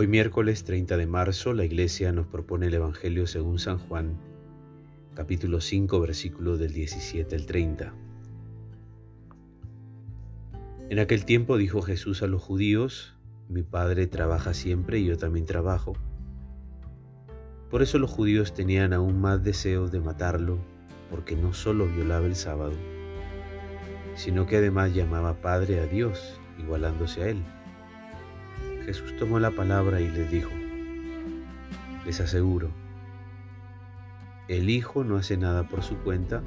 Hoy miércoles 30 de marzo la Iglesia nos propone el Evangelio según San Juan, capítulo 5, versículos del 17 al 30. En aquel tiempo dijo Jesús a los judíos, mi Padre trabaja siempre y yo también trabajo. Por eso los judíos tenían aún más deseos de matarlo, porque no solo violaba el sábado, sino que además llamaba Padre a Dios, igualándose a Él. Jesús tomó la palabra y les dijo, les aseguro, el Hijo no hace nada por su cuenta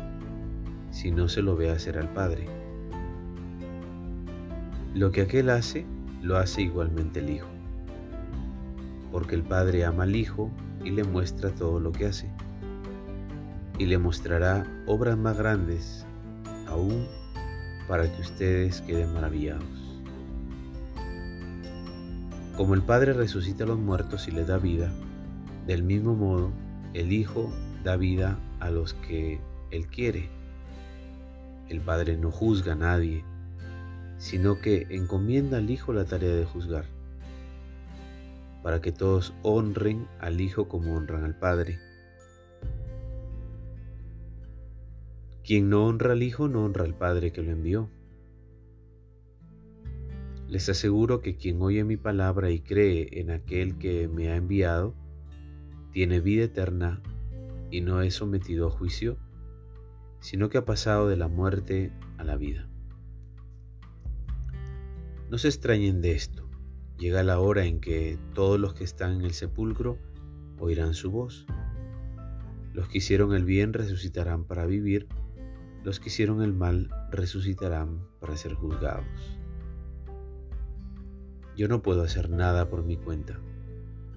si no se lo ve hacer al Padre. Lo que aquel hace, lo hace igualmente el Hijo, porque el Padre ama al Hijo y le muestra todo lo que hace, y le mostrará obras más grandes aún para que ustedes queden maravillados. Como el Padre resucita a los muertos y les da vida, del mismo modo el Hijo da vida a los que Él quiere. El Padre no juzga a nadie, sino que encomienda al Hijo la tarea de juzgar, para que todos honren al Hijo como honran al Padre. Quien no honra al Hijo no honra al Padre que lo envió. Les aseguro que quien oye mi palabra y cree en aquel que me ha enviado, tiene vida eterna y no es sometido a juicio, sino que ha pasado de la muerte a la vida. No se extrañen de esto. Llega la hora en que todos los que están en el sepulcro oirán su voz. Los que hicieron el bien resucitarán para vivir, los que hicieron el mal resucitarán para ser juzgados. Yo no puedo hacer nada por mi cuenta.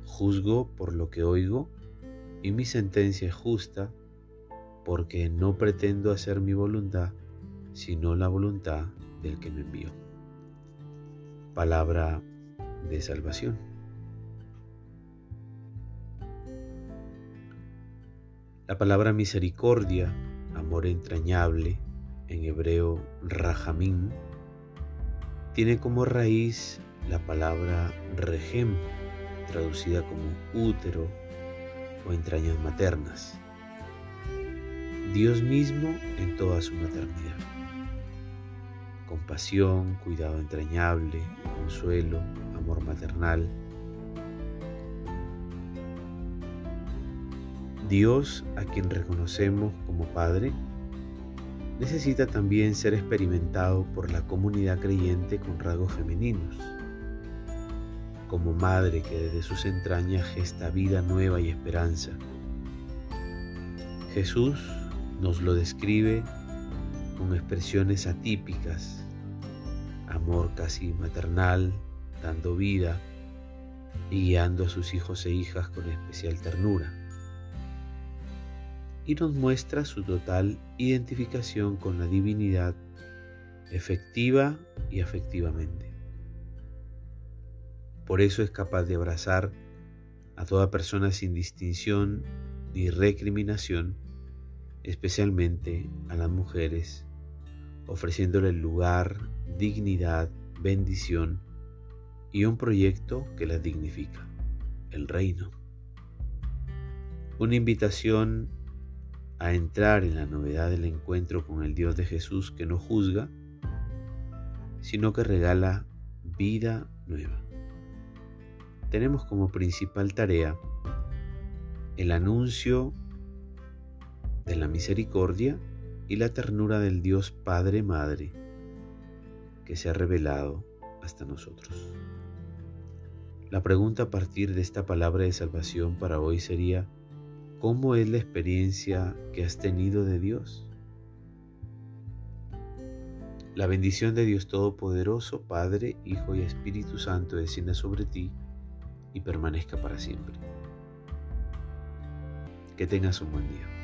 Juzgo por lo que oigo y mi sentencia es justa porque no pretendo hacer mi voluntad, sino la voluntad del que me envió. Palabra de salvación. La palabra misericordia, amor entrañable, en hebreo rajamín, tiene como raíz la palabra regem, traducida como útero o entrañas maternas. Dios mismo en toda su maternidad. Compasión, cuidado entrañable, consuelo, amor maternal. Dios, a quien reconocemos como Padre, necesita también ser experimentado por la comunidad creyente con rasgos femeninos como madre que desde sus entrañas gesta vida nueva y esperanza. Jesús nos lo describe con expresiones atípicas, amor casi maternal, dando vida y guiando a sus hijos e hijas con especial ternura. Y nos muestra su total identificación con la divinidad efectiva y afectivamente. Por eso es capaz de abrazar a toda persona sin distinción ni recriminación, especialmente a las mujeres, ofreciéndole lugar, dignidad, bendición y un proyecto que las dignifica, el reino. Una invitación a entrar en la novedad del encuentro con el Dios de Jesús que no juzga, sino que regala vida nueva tenemos como principal tarea el anuncio de la misericordia y la ternura del Dios Padre Madre que se ha revelado hasta nosotros. La pregunta a partir de esta palabra de salvación para hoy sería, ¿cómo es la experiencia que has tenido de Dios? La bendición de Dios Todopoderoso, Padre, Hijo y Espíritu Santo descienda sobre ti y permanezca para siempre. Que tengas un buen día.